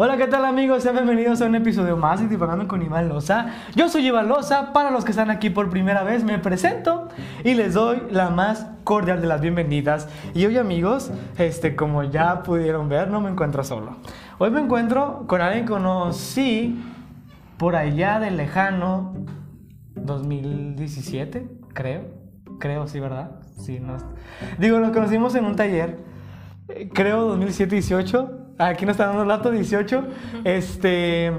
Hola, ¿qué tal amigos? Sean bienvenidos a un episodio más de Divagando con Iván Loza. Yo soy Iván Loza, para los que están aquí por primera vez me presento y les doy la más cordial de las bienvenidas. Y hoy amigos, este, como ya pudieron ver, no me encuentro solo. Hoy me encuentro con alguien que conocí por allá de lejano 2017, creo. Creo, sí, ¿verdad? Sí, no. Digo, nos conocimos en un taller, eh, creo 2017-18. Aquí nos está dando el dato 18. Este,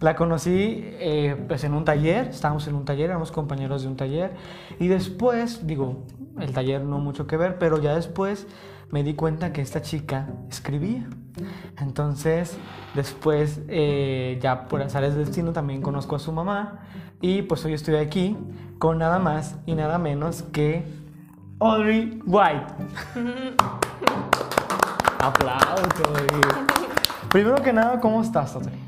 la conocí eh, pues en un taller, estábamos en un taller, éramos compañeros de un taller. Y después, digo, el taller no mucho que ver, pero ya después me di cuenta que esta chica escribía. Entonces, después, eh, ya por azares del destino, también conozco a su mamá. Y pues hoy estoy aquí con nada más y nada menos que Audrey White. Aplausos. Primero que nada, ¿cómo estás, Audrey?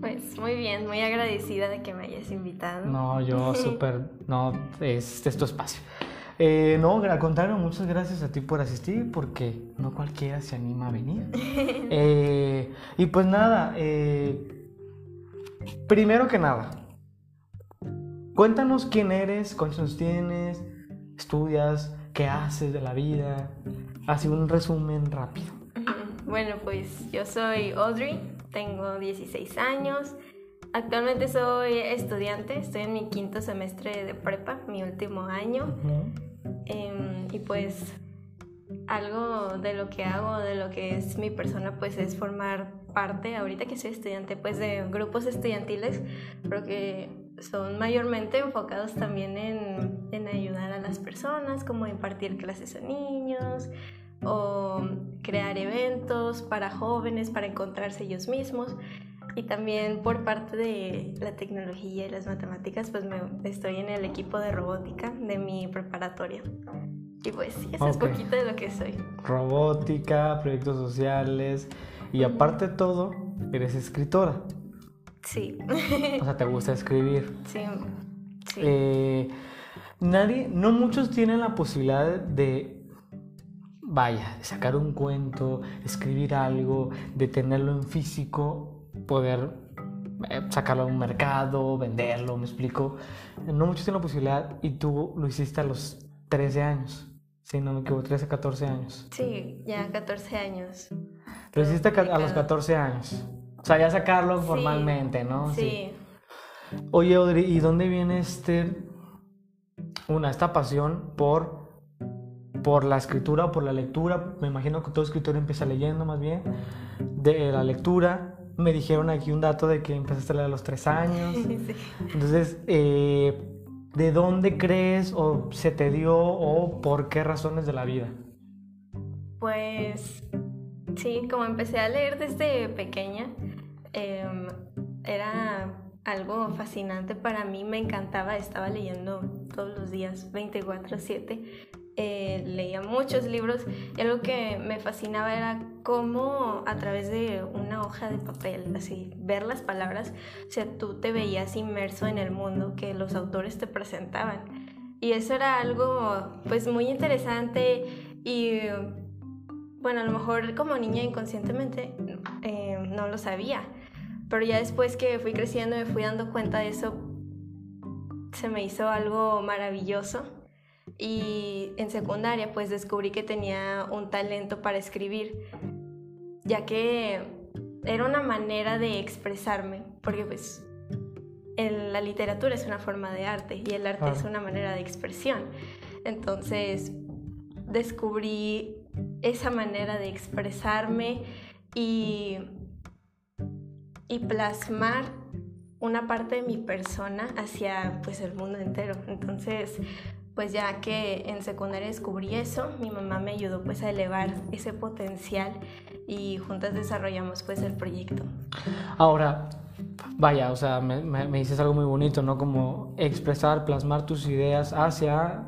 Pues muy bien, muy agradecida de que me hayas invitado. No, yo súper, no, es, es tu espacio. Eh, no, al contrario, muchas gracias a ti por asistir, porque no cualquiera se anima a venir. Eh, y pues nada, eh, primero que nada, cuéntanos quién eres, cuántos tienes, estudias, qué haces de la vida. Así un resumen rápido. Bueno, pues yo soy Audrey, tengo 16 años. Actualmente soy estudiante, estoy en mi quinto semestre de prepa, mi último año. Em, y pues algo de lo que hago, de lo que es mi persona, pues es formar parte, ahorita que soy estudiante, pues de grupos estudiantiles, pero que son mayormente enfocados también en, en ayudar a las personas, como impartir clases a niños, o crear eventos para jóvenes, para encontrarse ellos mismos. Y también por parte de la tecnología y las matemáticas, pues me, estoy en el equipo de robótica de mi preparatoria. Y pues eso es poquito de lo que soy. Robótica, proyectos sociales y aparte de todo, eres escritora. Sí. o sea, te gusta escribir. Sí. sí. Eh, nadie, no muchos tienen la posibilidad de vaya, sacar un cuento, escribir algo, de tenerlo en físico, poder eh, sacarlo a un mercado, venderlo, me explico. No muchos tienen la posibilidad y tú lo hiciste a los 13 años, si no me equivoco, 13, 14 años. Sí, ya 14 años. Lo hiciste a los 14 años. O sea, ya sacarlo formalmente, ¿no? Sí. Oye, Audrey, ¿y dónde viene este, una, esta pasión por por la escritura o por la lectura. Me imagino que todo escritor empieza leyendo más bien. De la lectura. Me dijeron aquí un dato de que empezaste a leer a los tres años. Entonces, eh, ¿de dónde crees o se te dio o por qué razones de la vida? Pues sí, como empecé a leer desde pequeña, em, era algo fascinante para mí, me encantaba, estaba leyendo todos los días, 24/7, eh, leía muchos libros y algo que me fascinaba era cómo a través de una hoja de papel, así, ver las palabras, o sea, tú te veías inmerso en el mundo que los autores te presentaban. Y eso era algo pues muy interesante y bueno, a lo mejor como niña inconscientemente eh, no lo sabía, pero ya después que fui creciendo me fui dando cuenta de eso, se me hizo algo maravilloso y en secundaria pues descubrí que tenía un talento para escribir, ya que era una manera de expresarme, porque pues la literatura es una forma de arte y el arte es una manera de expresión. Entonces descubrí esa manera de expresarme y, y plasmar una parte de mi persona hacia pues el mundo entero. Entonces pues ya que en secundaria descubrí eso, mi mamá me ayudó pues a elevar ese potencial y juntas desarrollamos pues el proyecto. Ahora, vaya, o sea, me, dices algo muy bonito, ¿no? Como expresar, plasmar tus ideas hacia,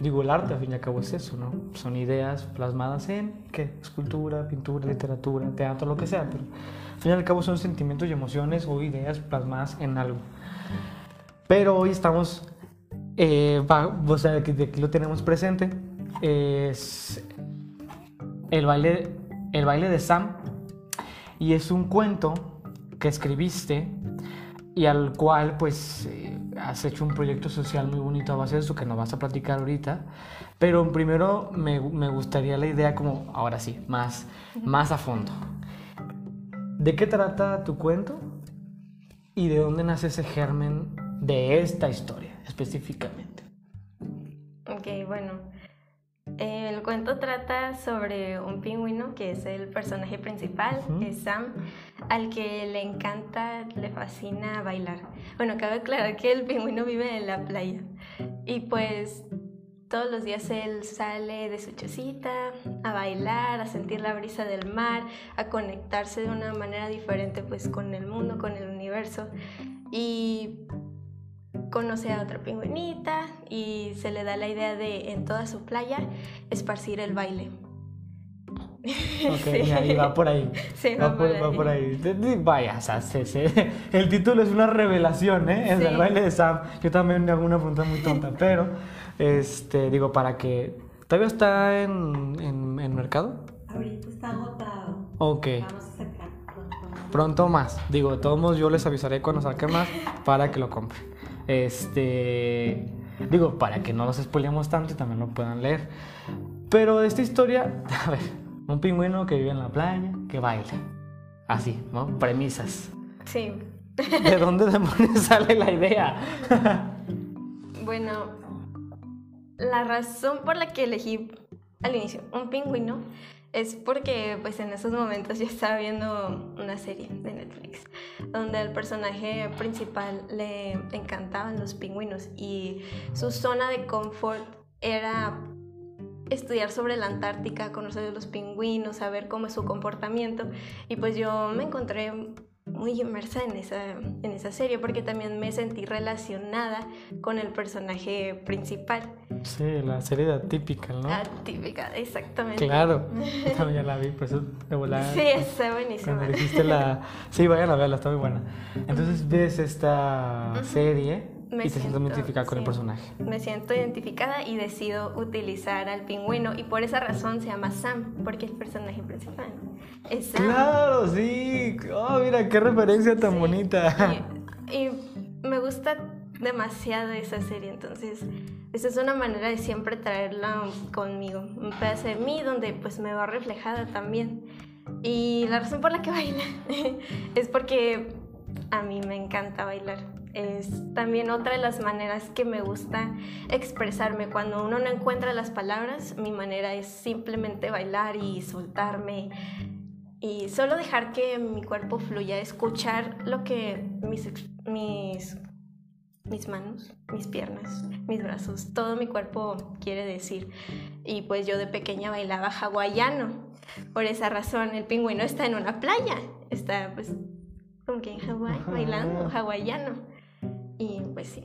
digo, el arte, al fin y al cabo es eso, ¿no? Son ideas plasmadas en, ¿qué? Escultura, pintura, literatura, teatro, lo que sea, pero al fin y al cabo son sentimientos y emociones o ideas plasmadas en algo. Pero hoy estamos eh, o sea, que aquí lo tenemos presente, es el baile, el baile de Sam. Y es un cuento que escribiste y al cual pues eh, has hecho un proyecto social muy bonito a base de eso que nos vas a platicar ahorita. Pero primero me, me gustaría la idea como, ahora sí, más, más a fondo. ¿De qué trata tu cuento? ¿Y de dónde nace ese germen de esta historia específicamente? Ok, bueno. El cuento trata sobre un pingüino que es el personaje principal, es Sam, al que le encanta, le fascina bailar. Bueno, cabe aclarar que el pingüino vive en la playa y pues todos los días él sale de su chocita a bailar, a sentir la brisa del mar, a conectarse de una manera diferente pues con el mundo, con el universo y conoce a otra pingüinita y se le da la idea de en toda su playa esparcir el baile. Ok, ahí va por ahí. Sí, va, por, ahí. va por ahí. Vaya, o sea, el título es una revelación, ¿eh? Es Sí. el baile de Sam. Yo también me hago una pregunta muy tonta, pero, este, digo, para que... ¿Todavía está en, en, en mercado? Ahorita está agotado. Ok. Vamos a sacar pronto. Pronto más. Digo, de todos modos yo les avisaré cuando saque más para que lo compren. Este... Digo, para que no los spoilemos tanto y también lo puedan leer. Pero de esta historia, a ver, un pingüino que vive en la playa, que baila. Así, ¿no? Premisas. Sí. ¿De dónde demonios sale la idea? Bueno, la razón por la que elegí al inicio un pingüino es porque pues en esos momentos yo estaba viendo una serie de Netflix donde al personaje principal le encantaban los pingüinos y su zona de confort era estudiar sobre la Antártica, conocer los pingüinos, saber cómo es su comportamiento. Y pues yo me encontré muy inmersa en esa, en esa serie porque también me sentí relacionada con el personaje principal. Sí, la serie de Atypical, ¿no? Atípica, exactamente. Claro, también ya la vi, por eso de volada. Sí, está buenísima. Cuando dijiste la... Sí, vayan a verla, está muy buena. Entonces ves esta serie Me y te sientes siento- identificada con el sí. personaje. Me siento identificada y decido utilizar al pingüino y por esa razón se llama Sam, porque es el personaje principal. Es Sam. Claro, sí. Oh, mira, qué referencia tan Sí. bonita. Y, y me gusta demasiado esa serie, entonces esa es una manera de siempre traerla conmigo, un pedazo de mí donde pues me va reflejada también. Y la razón por la que baila es porque a mí me encanta bailar. Es también otra de las maneras que me gusta expresarme. Cuando uno no encuentra las palabras, mi manera es simplemente bailar y soltarme y solo dejar que mi cuerpo fluya, escuchar lo que mis, mis, mis manos, mis piernas, mis brazos, todo mi cuerpo quiere decir. Y pues yo de pequeña bailaba hawaiano. Por esa razón el pingüino está en una playa, está pues como que en Hawái bailando hawaiano. Y pues sí,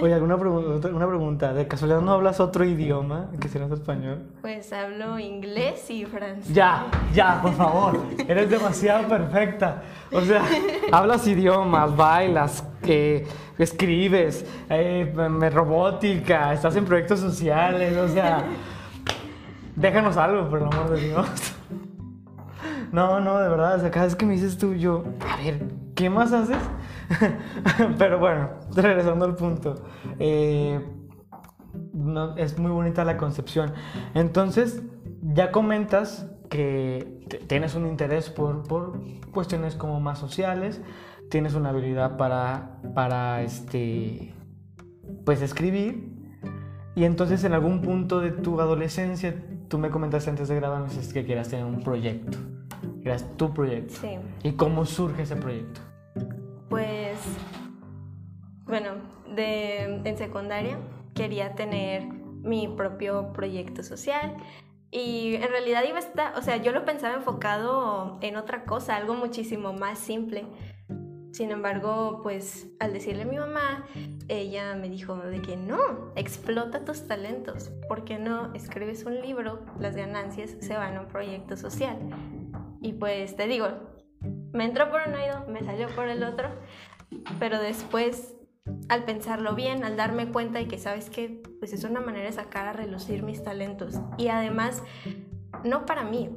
Oye, alguna pregunta, una pregunta. ¿De casualidad no hablas otro idioma que sea español? pues hablo inglés y francés. Ya, ya, por favor. Eres demasiado perfecta. O sea, hablas idiomas, bailas, eh, escribes, eh, robótica, estás en proyectos sociales, o sea, déjanos algo, por el amor de Dios. No, no, de verdad, o sea, cada vez que me dices tú, yo, a ver, ¿qué más haces? Pero bueno, regresando al punto. eh, no, es muy bonita la concepción. Entonces, ya comentas que tienes un interés por, por cuestiones como más sociales, tienes una habilidad para, para este, pues escribir. Y entonces en algún punto de tu adolescencia, tú me comentaste antes de grabar, que querías tener un proyecto. Querías tu proyecto. Sí. ¿Y cómo surge ese proyecto? Pues, bueno, de, en secundaria quería tener mi propio proyecto social y en realidad iba a estar, o sea, yo lo pensaba enfocado en otra cosa, algo muchísimo más simple. Sin embargo, pues al decirle a mi mamá, ella me dijo de que no, explota tus talentos. ¿Por qué no escribes un libro? Las ganancias se van a un proyecto social. Y pues te digo, me entró por un oído, me salió por el otro, pero después, al pensarlo bien, al darme cuenta de que, ¿sabes qué? Pues es una manera de sacar a relucir mis talentos. Y además, no para mí,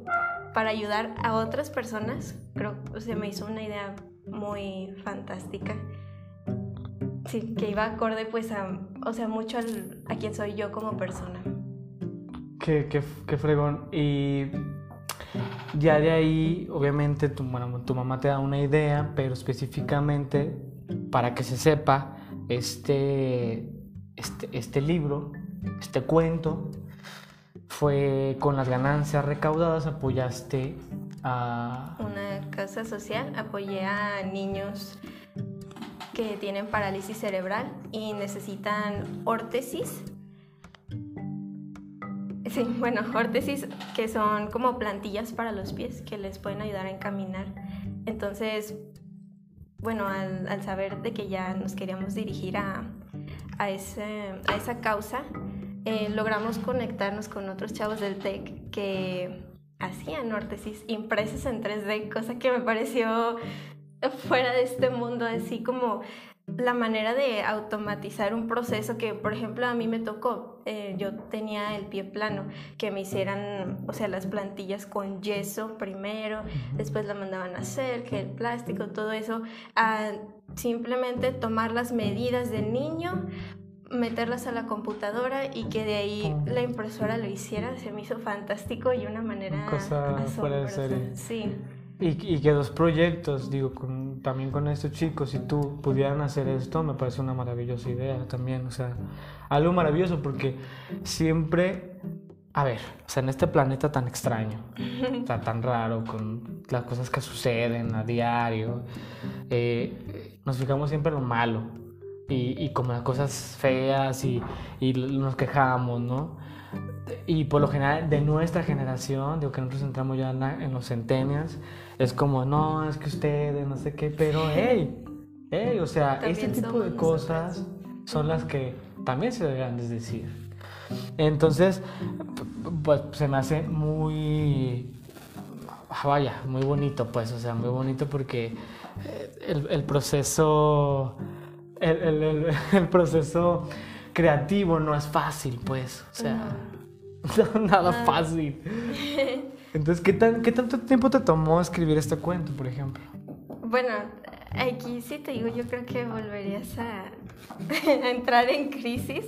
para ayudar a otras personas, creo que se me hizo una idea muy fantástica. Sí, que iba acorde pues a, o sea, mucho al- a quien soy yo como persona. Qué, qué, qué fregón. Y ya de ahí, obviamente, tu, mamá te da una idea, pero específicamente, para que se sepa, este, este, este libro, este cuento, fue con las ganancias recaudadas, apoyaste a... Una casa social, apoyé a niños que tienen parálisis cerebral y necesitan órtesis. Sí, bueno, órtesis que son como plantillas para los pies que les pueden ayudar a encaminar. Entonces, bueno, al, al saber de que ya nos queríamos dirigir a, a, ese- a esa causa, eh, logramos conectarnos con otros chavos del TEC que hacían órtesis impresas en 3D, cosa que me pareció fuera de este mundo, así como la manera de automatizar un proceso que, por ejemplo, a mí me tocó. eh, yo tenía el pie plano, que me hicieran, o sea, las plantillas con yeso primero, después la mandaban a hacer, que el plástico, todo eso, a simplemente tomar las medidas del niño, meterlas a la computadora y que de ahí la impresora lo hiciera, se me hizo fantástico y una manera Cosa fuera de serie. Sí. Y, y que dos proyectos, digo, con- también con estos chicos, si tú pudieran hacer esto, me parece una maravillosa idea también, o sea, algo maravilloso porque siempre, a ver, o sea, en este planeta tan extraño, o sea, tan raro, con las cosas que suceden a diario, eh, nos fijamos siempre en lo malo y, y como las cosas feas y, y nos quejamos, ¿no? Y por lo general, de nuestra generación, digo que nosotros entramos ya en, la- en los centenias, es como, no, es que ustedes, no sé qué, pero hey, hey, o sea, También este tipo de cosas son las que también se deberían de decir. Entonces, pues se me hace muy, ah, vaya, muy bonito, pues, o sea, muy bonito porque eh, el, el proceso, el- el proceso creativo no es fácil, pues, o sea, nada fácil. Entonces, ¿qué, tan, ¿qué tanto tiempo te tomó escribir este cuento, por ejemplo? Bueno, aquí sí te digo, yo creo que volverías a, a entrar en crisis,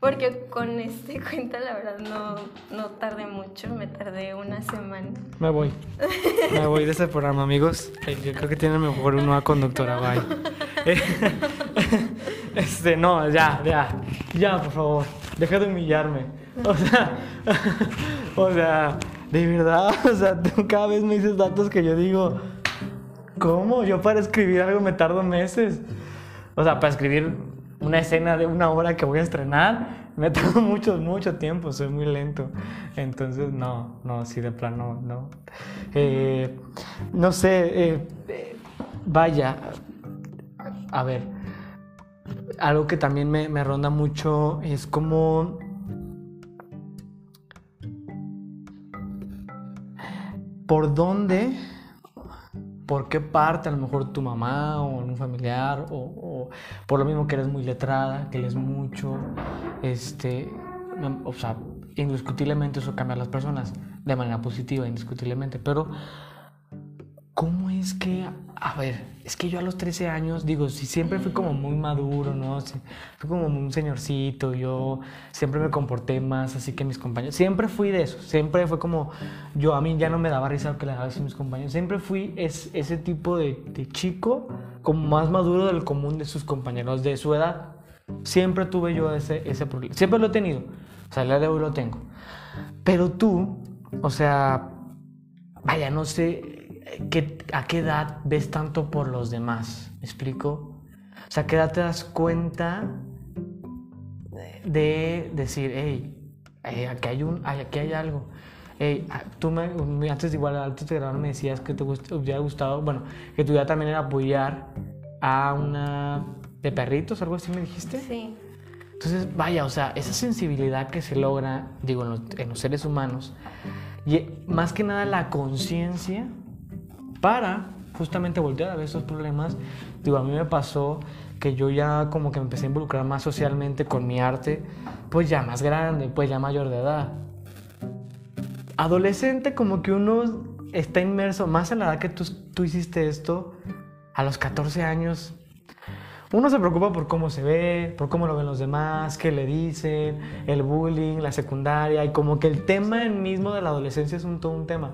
porque con este cuento la verdad no, no tardé mucho, me tardé una semana. Me voy. Me voy de ese programa, amigos. Yo creo que tiene mejor una conductora, bye. Este, no, ya, ya. Ya, por favor. Deja de humillarme. O sea, o sea, de verdad, o sea, tú cada vez me dices datos que yo digo, ¿cómo? Yo para escribir algo me tardo meses. O sea, para escribir una escena de una hora que voy a estrenar, me tardo mucho, mucho tiempo, soy muy lento. Entonces, no, no, sí, de plano, no. Eh, no sé, eh, vaya, a ver, algo que también me, me ronda mucho es como... ¿Por dónde por qué parte, a lo mejor tu mamá o un familiar, o, por lo mismo que eres muy letrada, que lees mucho, este, no, o sea, indiscutiblemente eso cambia a las personas de manera positiva, indiscutiblemente, pero ¿cómo es que, a ver, es que yo a los 13 años, digo, si siempre fui como muy maduro, ¿no? Fui como un señorcito, yo siempre me comporté más así que mis compañeros, siempre fui de eso, siempre fue como, yo a mí ya no me daba risa lo que le daba a mis compañeros, siempre fui es, ese tipo de, chico como más maduro del común de sus compañeros de su edad. Siempre tuve yo ese, ese problema, siempre lo he tenido, o sea, día de hoy lo tengo. Pero tú, o sea, vaya, no sé ¿qué- a qué edad ves tanto por los demás. ¿Me explico? O sea, ¿a qué edad te das cuenta de decir, hey, eh, aquí hay un, aquí hay algo. Hey, ah, tú me, antes igual, antes de grabar me decías que te gust- hubiera gustado, bueno, que tu idea también era apoyar a una de perritos, algo así me dijiste. Sí. Entonces, vaya, o sea, esa sensibilidad que se logra, digo, en los, en los seres humanos, y más que nada la conciencia para justamente voltear a ver esos problemas. Digo, a mí me pasó que yo ya como que me empecé a involucrar más socialmente con mi arte, pues ya más grande, pues ya mayor de edad. Adolescente como que uno está inmerso, más en la edad que tú, tú hiciste esto, a los 14 años, uno se preocupa por cómo se ve, por cómo lo ven los demás, qué le dicen, el bullying, la secundaria, y como que el tema mismo de la adolescencia es un, todo un tema.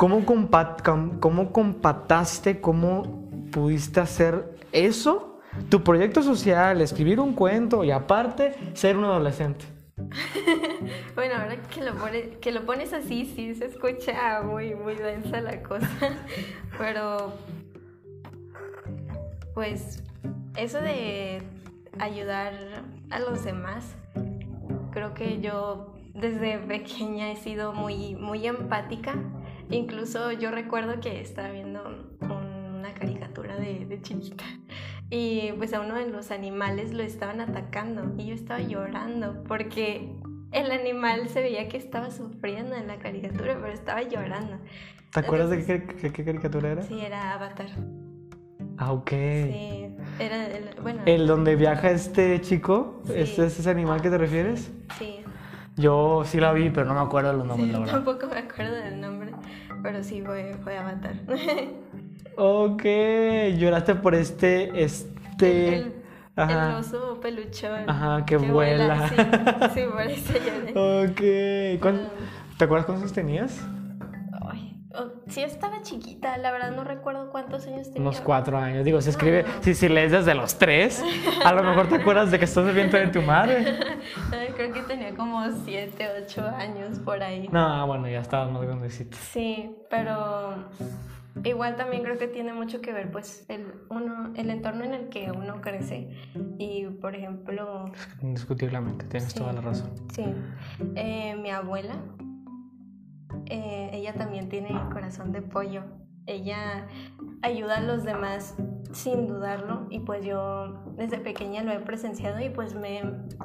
¿Cómo, compat, com- cómo compataste, cómo pudiste hacer eso? Tu proyecto social, escribir un cuento y aparte ser un adolescente. Bueno, ahora que lo, pone- que lo pones así, sí se escucha muy, muy densa la cosa. Pero, pues, eso de ayudar a los demás, creo que yo desde pequeña he sido muy, muy empática. Incluso yo recuerdo que estaba viendo una caricatura de, de chiquita y pues a uno de los animales lo estaban atacando y yo estaba llorando porque el animal se veía que estaba sufriendo en la caricatura, pero estaba llorando. ¿Te acuerdas de qué, qué- qué caricatura era? Sí, era Avatar. Ah, ok. Sí, era el, bueno. ¿El donde viaja este chico? Sí. ¿Este es ese animal que te refieres? Sí, Yo sí la vi, pero no me acuerdo los nombres, sí, la verdad. tampoco me acuerdo del nombre, pero sí fue, fue Avatar. Ok, lloraste por este, este... el, el Ajá. oso peluchón. Ajá, que vuela. Sí, sí, por eso lloré. Ok. ¿Cuán- ¿Te acuerdas cuántos tenías? Oh, sí, estaba chiquita, la verdad no recuerdo cuántos años tenía. Unos cuatro años. Digo, se escribe... Ah. Si, si lees desde los tres, a lo mejor te acuerdas de que estás el vientre de tu madre. Creo que tenía como 7, 8 años por ahí. No, bueno, ya estabas más grandecito. Sí, pero igual también creo que tiene mucho que ver pues el, uno, el entorno en el que uno crece. Y por ejemplo, Indiscutiblemente, tienes Sí. toda la razón. sí, eh, mi abuela, eh, ella también tiene corazón de pollo. Ella ayuda a los demás sin dudarlo y pues yo desde pequeña lo he presenciado y pues me,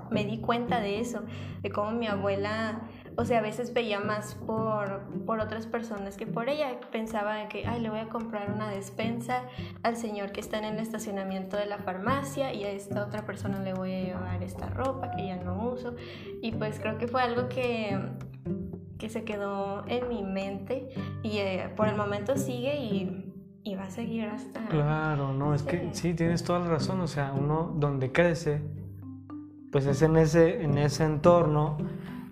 me di cuenta de eso, de cómo mi abuela, o sea, a veces veía más por, por otras personas que por ella. Pensaba que, ay, le voy a comprar una despensa al señor que está en el estacionamiento de la farmacia y a esta otra persona le voy a llevar esta ropa que ya no uso. Y pues creo que fue algo que, que se quedó en mi mente y eh, por el momento sigue y, y va a seguir hasta... Claro, no, es que Sí. sí, tienes toda la razón. O sea, uno donde crece, pues es en ese, en ese entorno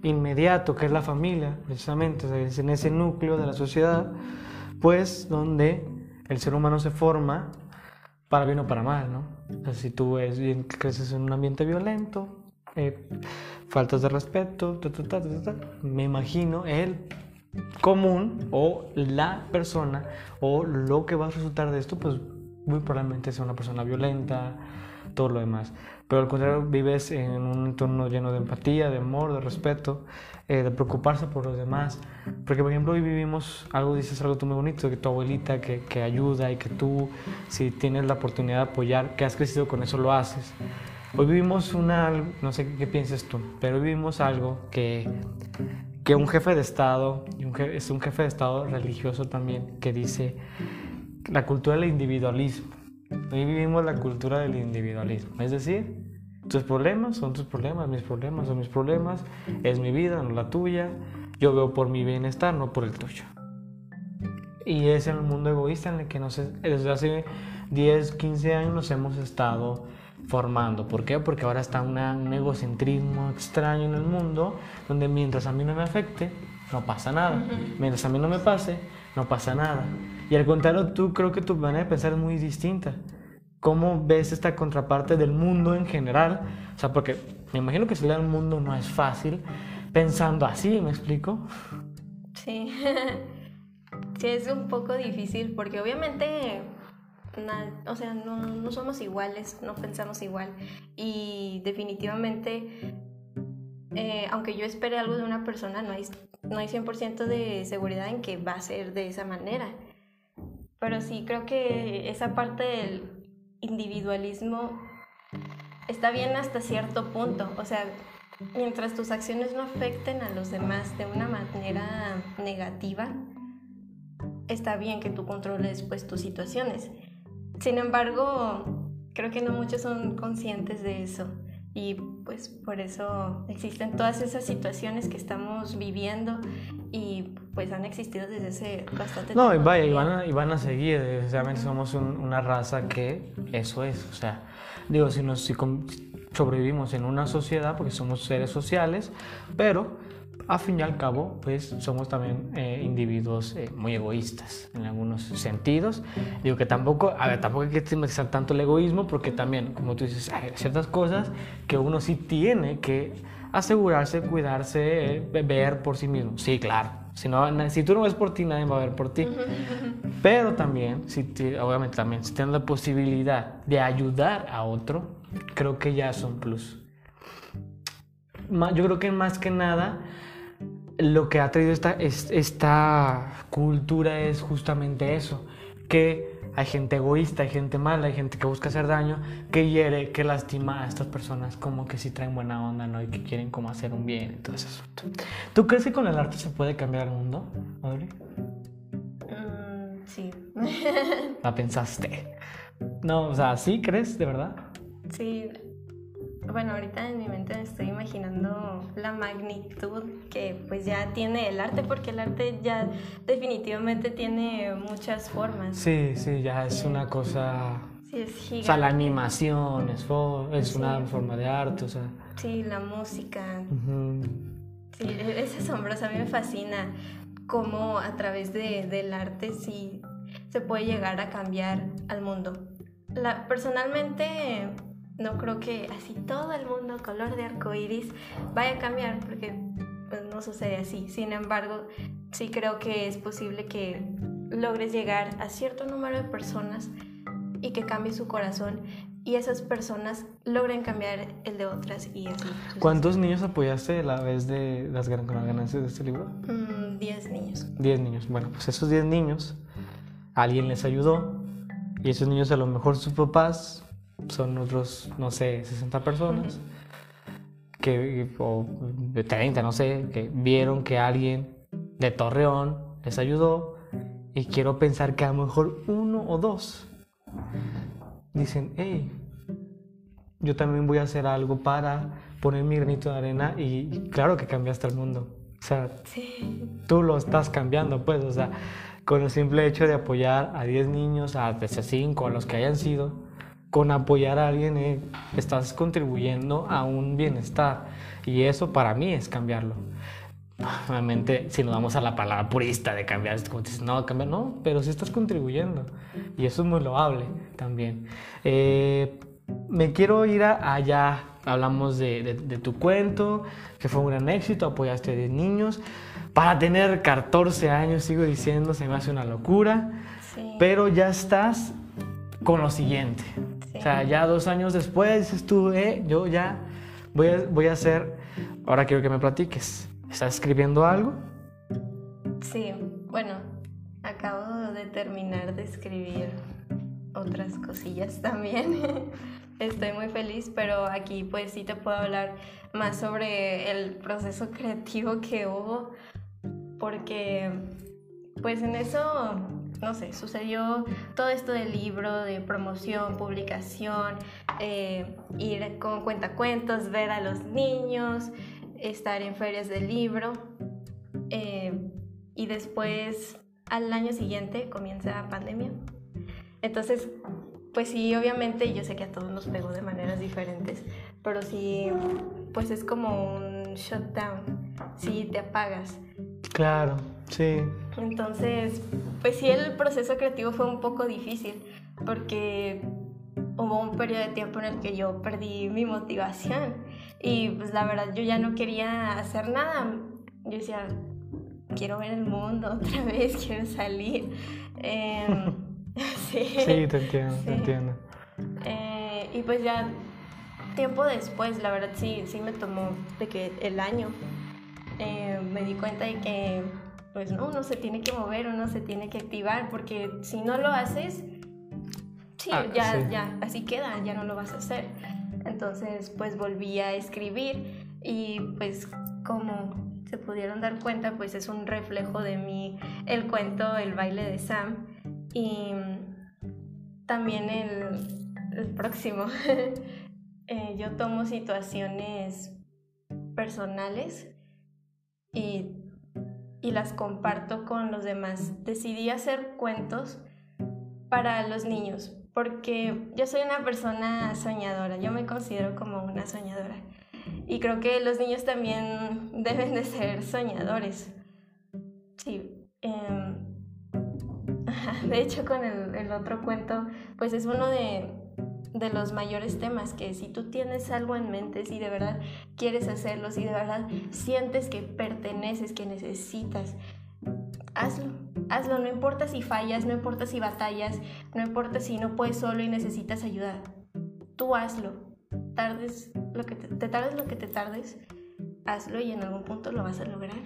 inmediato que es la familia, precisamente, o sea, es en ese núcleo de la sociedad, pues donde el ser humano se forma para bien o para mal, ¿no? O sea, si tú es creces en un ambiente violento, eh, faltas de respeto, ta, ta, ta, me imagino el común o la persona o lo que va a resultar de esto, pues muy probablemente sea una persona violenta, todo lo demás. Pero al contrario, vives en un entorno lleno de empatía, de amor, de respeto, eh, de preocuparse por los demás. Porque, por ejemplo, hoy vivimos algo, dices algo tú muy bonito, que tu abuelita que, que ayuda y que tú, si tienes la oportunidad de apoyar, que has crecido con eso, lo haces. Hoy vivimos una, no sé qué, piensas tú, pero hoy vivimos algo que, que un jefe de Estado, y un je- es un jefe de Estado religioso también, que dice la cultura del individualismo. Hoy vivimos la cultura del individualismo, es decir, tus problemas son tus problemas, mis problemas son mis problemas, es mi vida, no la tuya, yo veo por mi bienestar, no por el tuyo. Y es el mundo egoísta en el que nos, desde hace 10, 15 años nos hemos estado formando. ¿Por qué? Porque ahora está una- un egocentrismo extraño en el mundo, donde mientras a mí no me afecte, no pasa nada. Mientras a mí no me pase, no pasa nada. Y al contrario, tú creo que tu manera de pensar es muy distinta. ¿Cómo ves esta contraparte del mundo en general? O sea, porque me imagino que salir al mundo no es fácil pensando así, ¿me explico? Sí. sí, es un poco difícil porque obviamente, o sea, no, no somos iguales, no pensamos igual. Y definitivamente, eh, aunque yo espere algo de una persona, no hay, no hay 100% de seguridad en que va a ser de esa manera. Pero sí creo que esa parte del individualismo está bien hasta cierto punto. O sea, mientras tus acciones no afecten a los demás de una manera negativa, está bien que tú controles pues tus situaciones. Sin embargo, creo que no muchos son conscientes de eso, Y pues por eso existen todas esas situaciones que estamos viviendo y pues han existido desde hace bastante No, tiempo. vaya, y van a, y van a seguir. Desgraciadamente somos un- una raza que eso es. O sea, digo, si, nos, si sobrevivimos en una sociedad, porque somos seres sociales, pero a fin y al cabo, pues somos también eh, individuos eh, muy egoístas en algunos sentidos. Digo que tampoco, a ver, tampoco hay que estigmatizar tanto el egoísmo, porque también, como tú dices, hay ciertas cosas que uno sí tiene que asegurarse, cuidarse, eh, ver por sí mismo. Sí, claro. Si, no, si tú no ves por ti, nadie va a ver por ti. Pero también, si ti- obviamente también, si tienes la posibilidad de ayudar a otro, creo que ya es un plus. Yo creo que más que nada, lo que ha traído esta, es- esta cultura es justamente eso, que hay gente egoísta, hay gente mala, hay gente que busca hacer daño, que hiere, que lastima a estas personas como que sí traen buena onda, ¿no? Y que quieren como hacer un bien y todo ese asunto. ¿Tú crees que con el arte se puede cambiar el mundo, Audrey? Mm, sí. La pensaste. No, o sea, ¿sí crees, de verdad? Sí, bueno, ahorita en mi mente me estoy imaginando la magnitud que pues ya tiene el arte, porque el arte ya definitivamente tiene muchas formas. Sí, sí, ya es una cosa... Sí, es O gigante. sea, la animación es, es Sí. una forma de arte, o sea... Sí, la música. ujú. Sí, e- es asombroso. A mí me fascina cómo a través de- del arte sí se puede llegar a cambiar al mundo. La, personalmente no creo que así todo el mundo color de arco iris vaya a cambiar porque pues, no sucede así. Sin embargo, sí creo que es posible que logres llegar a cierto número de personas y que cambie su corazón y esas personas logren cambiar el de otras y así. ¿Cuántos niños apoyaste a la vez de las ganancias de este libro? Mm, 10 niños. 10 niños. Bueno, pues esos 10 niños, alguien les ayudó y esos niños a lo mejor sus papás son otros, no sé, 60 personas que, o de 30, no sé, que vieron que alguien de Torreón les ayudó y quiero pensar que a lo mejor uno o dos dicen, hey, yo también voy a hacer algo para poner mi granito de arena y, y claro que cambiaste el mundo. O sea, Sí. tú lo estás cambiando, pues, o sea, con el simple hecho de apoyar a 10 niños, a 5, a los que hayan sido, con apoyar a alguien, eh, estás contribuyendo a un bienestar. Y eso para mí es cambiarlo. Obviamente, si nos vamos a la palabra purista de cambiar, es como dices, no, cambiar, no, pero sí estás contribuyendo. Y eso es muy loable también. Eh, me quiero ir a allá. Hablamos de, de- de tu cuento, que fue un gran éxito, apoyaste a 10 niños. Para tener 14 años, sigo diciendo, se me hace una locura. Sí. Pero ya estás con lo siguiente. O sea, ya dos años después tú, eh, yo ya voy a, voy a hacer, ahora quiero que me platiques. ¿Estás escribiendo algo? Sí, bueno, acabo de terminar de escribir otras cosillas también. Estoy muy feliz, pero aquí pues sí te puedo hablar más sobre el proceso creativo que hubo, porque pues en eso, no sé, sucedió todo esto del libro, de promoción, publicación, eh, ir con cuentacuentos, ver a los niños, estar en ferias del libro. eh, y después, al año siguiente, comienza pandemia. Entonces, pues sí, obviamente yo sé que a todos nos pegó de maneras diferentes, pero sí, pues es como un shutdown, sí te apagas. Claro, sí. Entonces, pues sí, el proceso creativo fue un poco difícil porque hubo un periodo de tiempo en el que yo perdí mi motivación y pues la verdad yo ya no quería hacer nada. Yo decía, quiero ver el mundo otra vez, quiero salir. Em, sí. Sí, te entiendo, te entiendo. Eh, y pues ya tiempo después, la verdad sí, sí me tomó de que el año eh, me di cuenta de que pues no, uno se tiene que mover, uno se tiene que activar, porque si no lo haces, sí, Ah, ya, sí. ya, así queda, ya no lo vas a hacer. Entonces pues volví a escribir y pues como se pudieron dar cuenta, pues es un reflejo de mí el cuento El baile de Sam y también el, el próximo. eh, yo tomo situaciones personales y, y las comparto con los demás. Decidí hacer cuentos para los niños porque yo soy una persona soñadora, yo me considero como una soñadora. Y creo que los niños también deben de ser soñadores. Sí. em, de hecho, con el otro cuento, pues es uno de, de los mayores temas, que si tú tienes algo en mente, si de verdad quieres hacerlo, si de verdad sientes que perteneces, que necesitas, hazlo, hazlo, no importa si fallas, no importa si batallas, no importa si no puedes solo y necesitas ayuda, tú hazlo, tardes lo que te, tardes lo que te tardes, hazlo y en algún punto lo vas a lograr.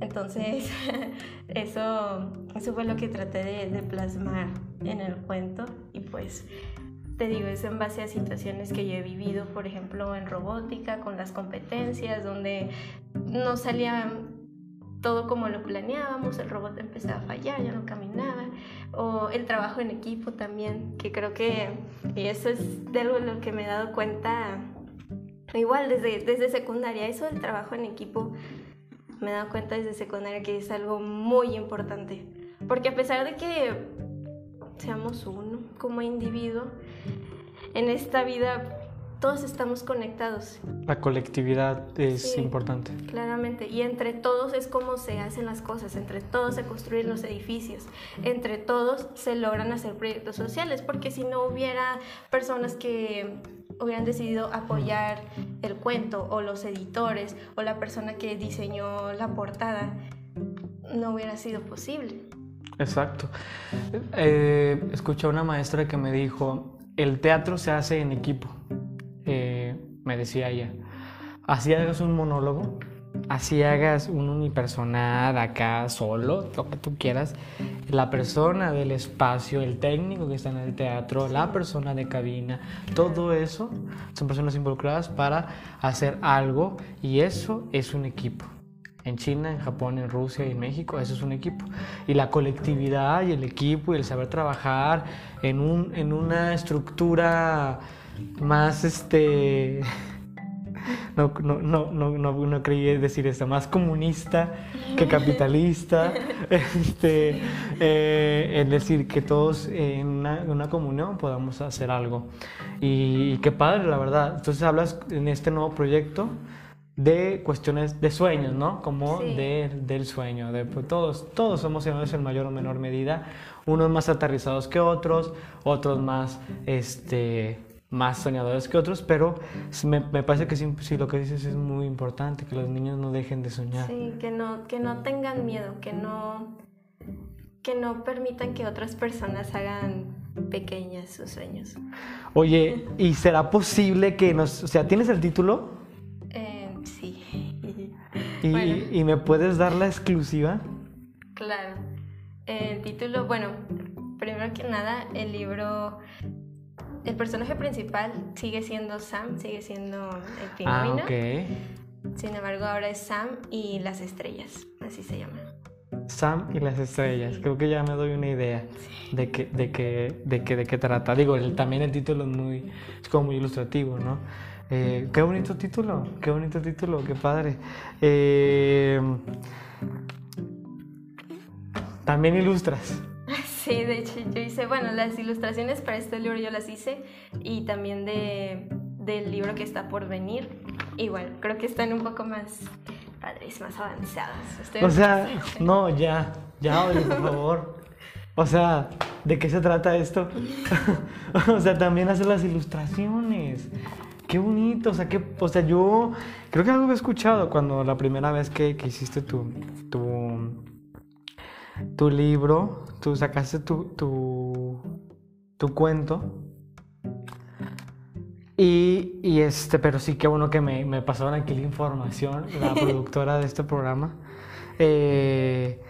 Entonces, eso, eso fue lo que traté de plasmar en el cuento y pues te digo, es en base a situaciones que yo he vivido, por ejemplo, en robótica, con las competencias, donde no salía todo como lo planeábamos, el robot empezaba a fallar, ya no caminaba, o el trabajo en equipo también, que creo que y eso es algo de lo que me he dado cuenta igual desde, desde secundaria, eso del trabajo en equipo, me he dado cuenta desde secundaria que es algo muy importante, porque a pesar de que seamos uno como individuo, en esta vida todos estamos conectados, La colectividad es Sí. importante. claramente, y entre todos es como se hacen las cosas, entre todos se construyen los edificios, entre todos se logran hacer proyectos sociales, porque si no hubiera personas que hubieran decidido apoyar el cuento, o los editores, o la persona que diseñó la portada, no hubiera sido posible. Exacto. Eh, escuché a una maestra que me dijo, el teatro se hace en equipo. Eh, me decía ella, así hagas un monólogo, así hagas un unipersonal acá solo, lo que tú quieras, la persona del espacio, el técnico que está en el teatro, la persona de cabina, todo eso son personas involucradas para hacer algo y eso es un equipo. En China, en Japón, en Rusia y en México, eso es un equipo. Y la colectividad y el equipo y el saber trabajar en, un, en una estructura más, este, no, no, no, no, no, no creí decir esto, más comunista que capitalista, este, eh, es decir, que todos en una, en una comunión podamos hacer algo. Y, qué padre, la verdad. Entonces hablas en este nuevo proyecto de cuestiones de sueños, ¿no? Como Sí. de- del sueño. De, pues, todos, todos somos soñadores en mayor o menor medida. Unos más aterrizados que otros, otros más, este, más soñadores que otros, pero me, me parece que sí, sí, lo que dices es muy importante, que los niños no dejen de soñar. Sí, que no, que no tengan miedo, que no, que no permitan que otras personas hagan pequeñas sus sueños. Oye, ¿y será posible que nos, o sea, tienes el título. Y, Bueno. y me puedes dar la exclusiva? Claro. El título, bueno, primero que nada, el libro, el personaje principal sigue siendo Sam, sigue siendo el Ah, pingüino. ok. Sin embargo, ahora es Sam y las estrellas, así se llama. Sam y las estrellas. Creo que ya me doy una idea de que, de que, de que, de qué trata. Digo, el- también el título es muy, es como muy ilustrativo, ¿no? Eh, qué bonito título, qué bonito título, qué padre. Eh, también ilustras. Sí, de hecho yo hice, bueno, las ilustraciones para este libro yo las hice y también de, del libro que está por venir. Igual, creo que están un poco más padres, más avanzadas. Estoy O sea, no, ya, ya, oye, por favor. O sea, ¿de qué se trata esto? o sea, también hacer las ilustraciones. Qué bonito, o sea, que, o sea, yo creo que algo he escuchado cuando la primera vez que, que hiciste tu, tu, tu libro, tú sacaste tu, tu, tu cuento. Y, y este, pero sí, qué bueno que me, me pasaron aquí la información, la productora de este programa. Eh,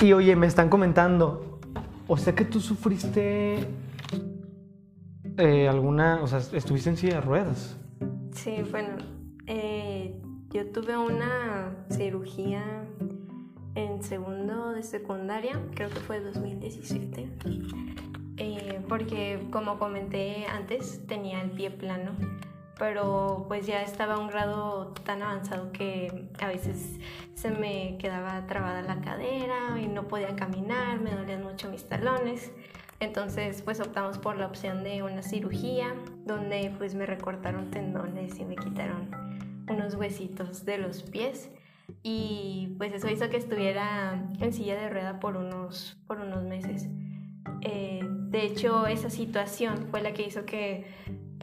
y oye, me están comentando, o sea que tú sufriste eh, alguna, o sea, estuviste en silla de ruedas. Sí, bueno, eh, yo tuve una cirugía en segundo de secundaria, creo que fue 2017. eh, porque como comenté antes, tenía el pie plano, pero pues ya estaba a un grado tan avanzado que a veces se me quedaba trabada la cadera y no podía caminar, me dolían mucho mis talones. Entonces pues optamos por la opción de una cirugía donde pues me recortaron tendones y me quitaron unos huesitos de los pies y pues eso hizo que estuviera en silla de rueda por unos, por unos meses. Eh, de hecho, esa situación fue la que hizo que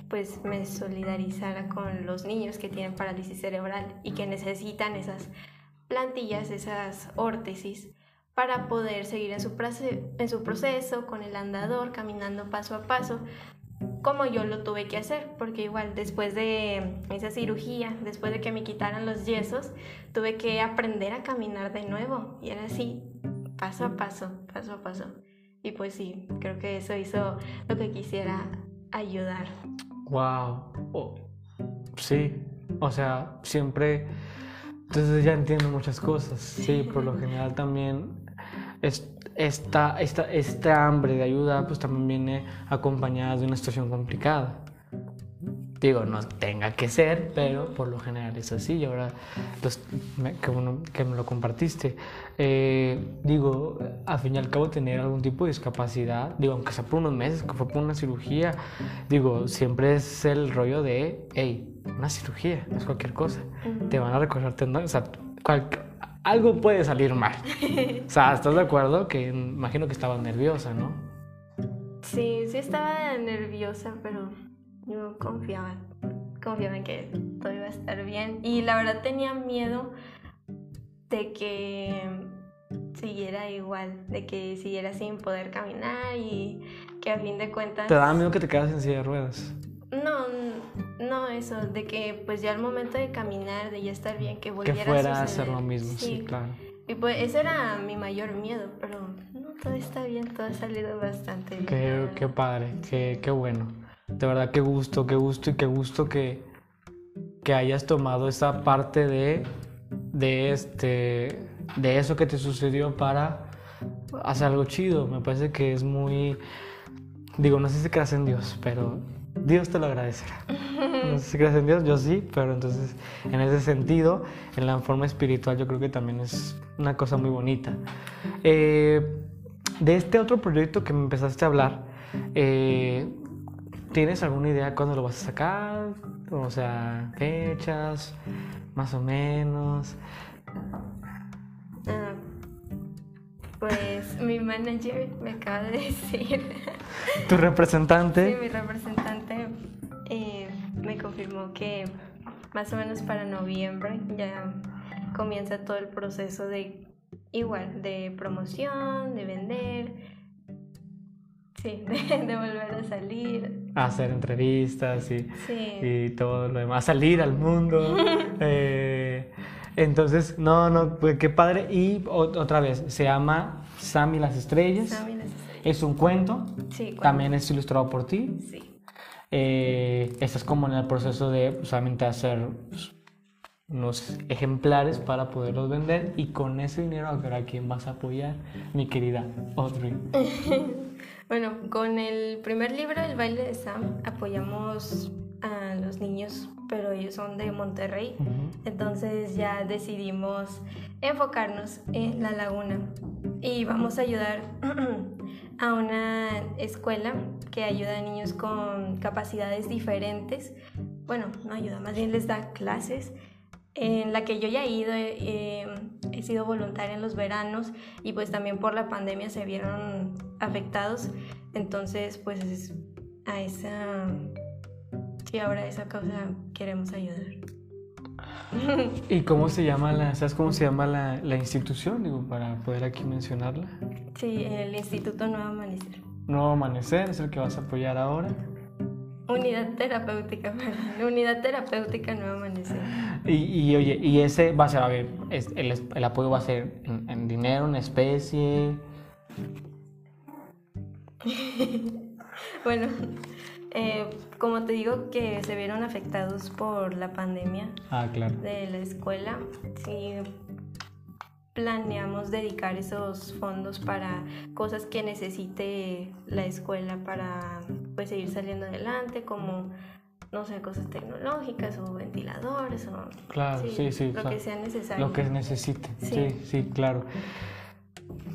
pues me solidarizara con los niños que tienen parálisis cerebral y que necesitan esas plantillas, esas órtesis para poder seguir en su, en su proceso con el andador, caminando paso a paso, como yo lo tuve que hacer, porque igual después de esa cirugía, después de que me quitaran los yesos, tuve que aprender a caminar de nuevo y era así, paso a paso, paso a paso. Y pues sí, creo que eso hizo lo que quisiera ayudar. Wow. sí, o sea, siempre... Entonces ya entiendo muchas cosas. Sí, por lo general también esta, esta, esta hambre de ayuda pues también viene acompañada de una situación complicada. Digo, no tenga que ser, pero por lo general es así y ahora pues, me, que, que, me lo compartiste. Eh, digo, al fin y al cabo tener algún tipo de discapacidad, digo, aunque sea por unos meses, que fue por una cirugía, digo, siempre es el rollo de, hey, una cirugía, no es cualquier cosa. Te van a recorrer o sea, algo puede salir mal. o sea, ¿estás de acuerdo? Que imagino que estaba nerviosa, ¿no? Sí, sí estaba nerviosa, pero yo confiaba, confiaba en que todo iba a estar bien. Y la verdad tenía miedo de que siguiera igual, de que siguiera sin poder caminar y que a fin de cuentas... ¿Te daba miedo que te quedas en silla de ruedas? No, no eso, de que pues ya al momento de caminar, de ya estar bien, que volviera que fuera a, hacer lo mismo, sí. claro. Y pues ese era mi mayor miedo, pero no, todo está bien, todo ha salido bastante bien. Qué, qué padre, qué, qué bueno. De verdad, qué gusto, qué gusto y qué gusto que, que hayas tomado esa parte de, de, este, de eso que te sucedió para hacer algo chido. Me parece que es muy... Digo, no sé si creas en Dios, pero Dios te lo agradecerá. No sé si crees en Dios, yo sí, pero entonces en ese sentido, en la forma espiritual, yo creo que también es una cosa muy bonita. Eh, de este otro proyecto que me empezaste a hablar, eh, ¿tienes alguna idea cuándo lo vas a sacar? O sea, fechas, más o menos. Ah, pues mi manager me acaba de decir. ¿Tu representante? Sí, mi representante me confirmó que más o menos para noviembre ya comienza todo el proceso de igual, de promoción, de vender, sí, de, volver a salir. A hacer entrevistas y, y todo lo demás, salir al mundo. eh, entonces, no, no, pues qué padre. Y otra vez, se llama Sammy las Estrellas. Sammy las Estrellas. Es un cuento. Sí, cuento. También es ilustrado por ti. Sí. Eh, estás como en el proceso de solamente hacer pues, unos ejemplares para poderlos vender y con ese dinero a quién vas a apoyar, mi querida Audrey. bueno, con el primer libro, El baile de Sam, apoyamos a los niños, pero ellos son de Monterrey, entonces ya decidimos enfocarnos en la laguna y vamos a ayudar a una escuela que ayuda a niños con capacidades diferentes. Bueno, no ayuda, más bien les da clases en la que yo ya he ido, eh, he sido voluntaria en los veranos y pues también por la pandemia se vieron afectados. Entonces, pues a esa, sí, ahora a esa causa queremos ayudar. ¿Y cómo se llama la, sabes cómo se llama la, la institución, digo, para poder aquí mencionarla? Sí, el Instituto Nuevo Amanecer. Nuevo Amanecer es el que vas a apoyar ahora. Unidad terapéutica, unidad terapéutica Nuevo Amanecer. Y, y, oye, y ese va a ser, a ver, es, el, el, apoyo va a ser en, en dinero, en especie. bueno, eh, como te digo que se vieron afectados por la pandemia ah, claro. de la escuela, sí, planeamos dedicar esos fondos para cosas que necesite la escuela para pues seguir saliendo adelante, como no sé, cosas tecnológicas o ventiladores o Claro, sí, sí. lo o sea, que sea necesario. Lo que necesite. Sí, Sí. sí, claro.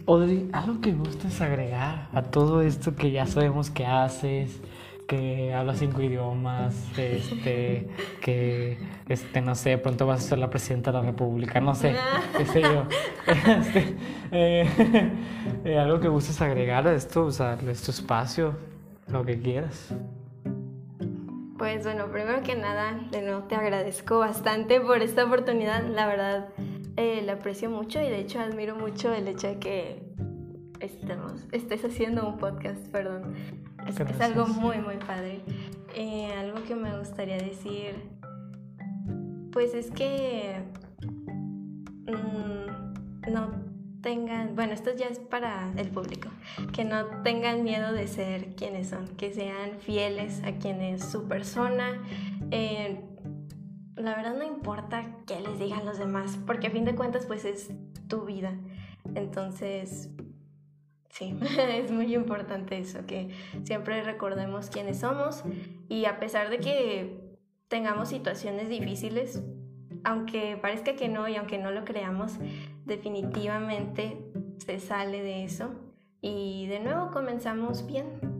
Audrey, algo que gustes agregar a todo esto que ya sabemos que haces, que hablas cinco idiomas, este, que, este, no sé, pronto vas a ser la presidenta de la República, no sé, qué sé yo. Este, eh, eh, algo que gustes agregar a esto, o sea, es tu espacio, lo que quieras. Pues bueno, primero que nada, de nuevo te agradezco bastante por esta oportunidad. La verdad, eh, la aprecio mucho y de hecho admiro mucho el hecho de que estemos, estés haciendo un podcast, perdón. Es, es algo muy, muy padre. Eh, algo que me gustaría decir, pues es que mm, no tengan, bueno, esto ya es para el público, que no tengan miedo de ser quienes son, que sean fieles a quien es su persona. Eh, la verdad no importa qué les digan los demás, porque a fin de cuentas pues es tu vida. Entonces, sí, es muy importante eso, que siempre recordemos quiénes somos y a pesar de que tengamos situaciones difíciles, aunque parezca que no y aunque no lo creamos, definitivamente se sale de eso y de nuevo comenzamos bien.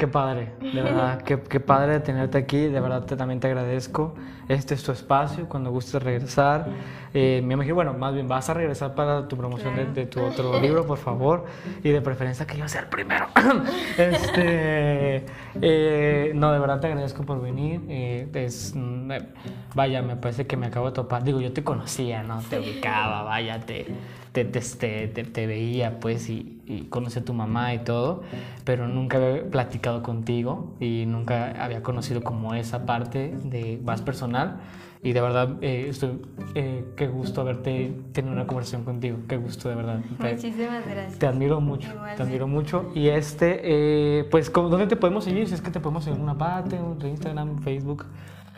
Qué padre, de verdad, qué, qué padre tenerte aquí, de verdad te, también te agradezco. Este es tu espacio, cuando gustes regresar. Eh, me imagino, bueno, más bien vas a regresar para tu promoción de- Claro. de, tu otro libro, por favor, y de preferencia que yo sea el primero. este, eh, no, de verdad te agradezco por venir. eh, es, mm, vaya, me parece que me acabo de topar. Digo, yo te conocía, ¿no? Te ubicaba, vaya, te, te, te, este, te- te veía, pues, y, y conocí a tu mamá y todo, pero nunca había platicado contigo y nunca había conocido como esa parte de más personal. Y de verdad, eh, estoy, eh, qué gusto haberte tenido una conversación contigo, qué gusto de verdad. Te- Muchísimas gracias. te admiro mucho, te Igualmente. admiro mucho. Y este, eh, pues, ¿cómo- ¿dónde te podemos seguir? Si es que te podemos seguir en una parte, en Instagram, Facebook.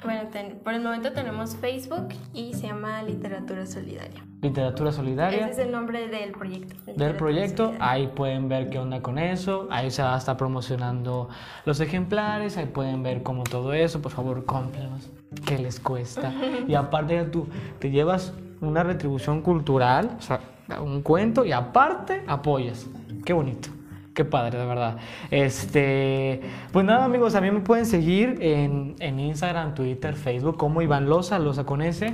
Bueno, ten- por el momento tenemos Facebook y se llama Literatura Solidaria. Literatura Solidaria. Ese es el nombre del proyecto. del proyecto. Solidaria. Ahí pueden ver qué onda con eso. Ahí se va a estar promocionando los ejemplares. Ahí pueden ver cómo todo eso. Por favor, cómprenlos. ¿Qué les cuesta? Y aparte tú te llevas una retribución cultural, o sea, un cuento y aparte apoyas. Qué bonito. Qué padre, de verdad. Este, pues nada, amigos, a mí me pueden seguir en, en Instagram, Twitter, Facebook como Iván Loza, Loza con S.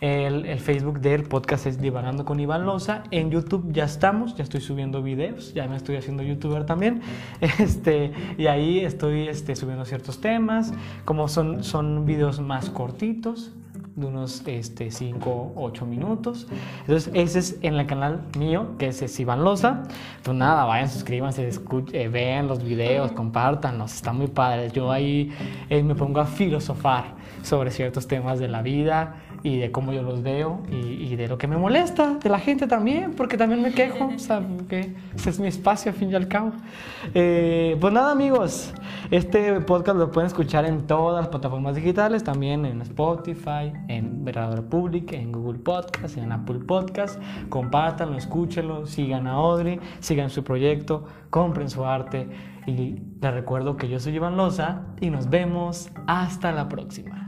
El, el Facebook del podcast es Divanando con Iván Loza. En YouTube ya estamos, ya estoy subiendo videos, ya me estoy haciendo youtuber también. Este, y ahí estoy este, subiendo ciertos temas, como son, son videos más cortitos, de unos 5 o 8 minutos. Entonces, ese es en el canal mío, que es, Iván Loza. Pues nada, vayan, suscríbanse, escu- eh, vean los videos, compártanlos, está muy padre. Yo ahí eh, me pongo a filosofar sobre ciertos temas de la vida y de cómo yo los veo y, de lo que me molesta de la gente también, porque también me quejo, o sea, porque ese es mi espacio al fin y al cabo. Eh, pues nada, amigos, este podcast lo pueden escuchar en todas las plataformas digitales, también en Spotify, en Verdadero Public, en Google Podcast, en Apple Podcast. Compártanlo, escúchenlo, sigan a Audrey, sigan su proyecto, compren su arte y les recuerdo que yo soy Iván Loza y nos vemos hasta la próxima.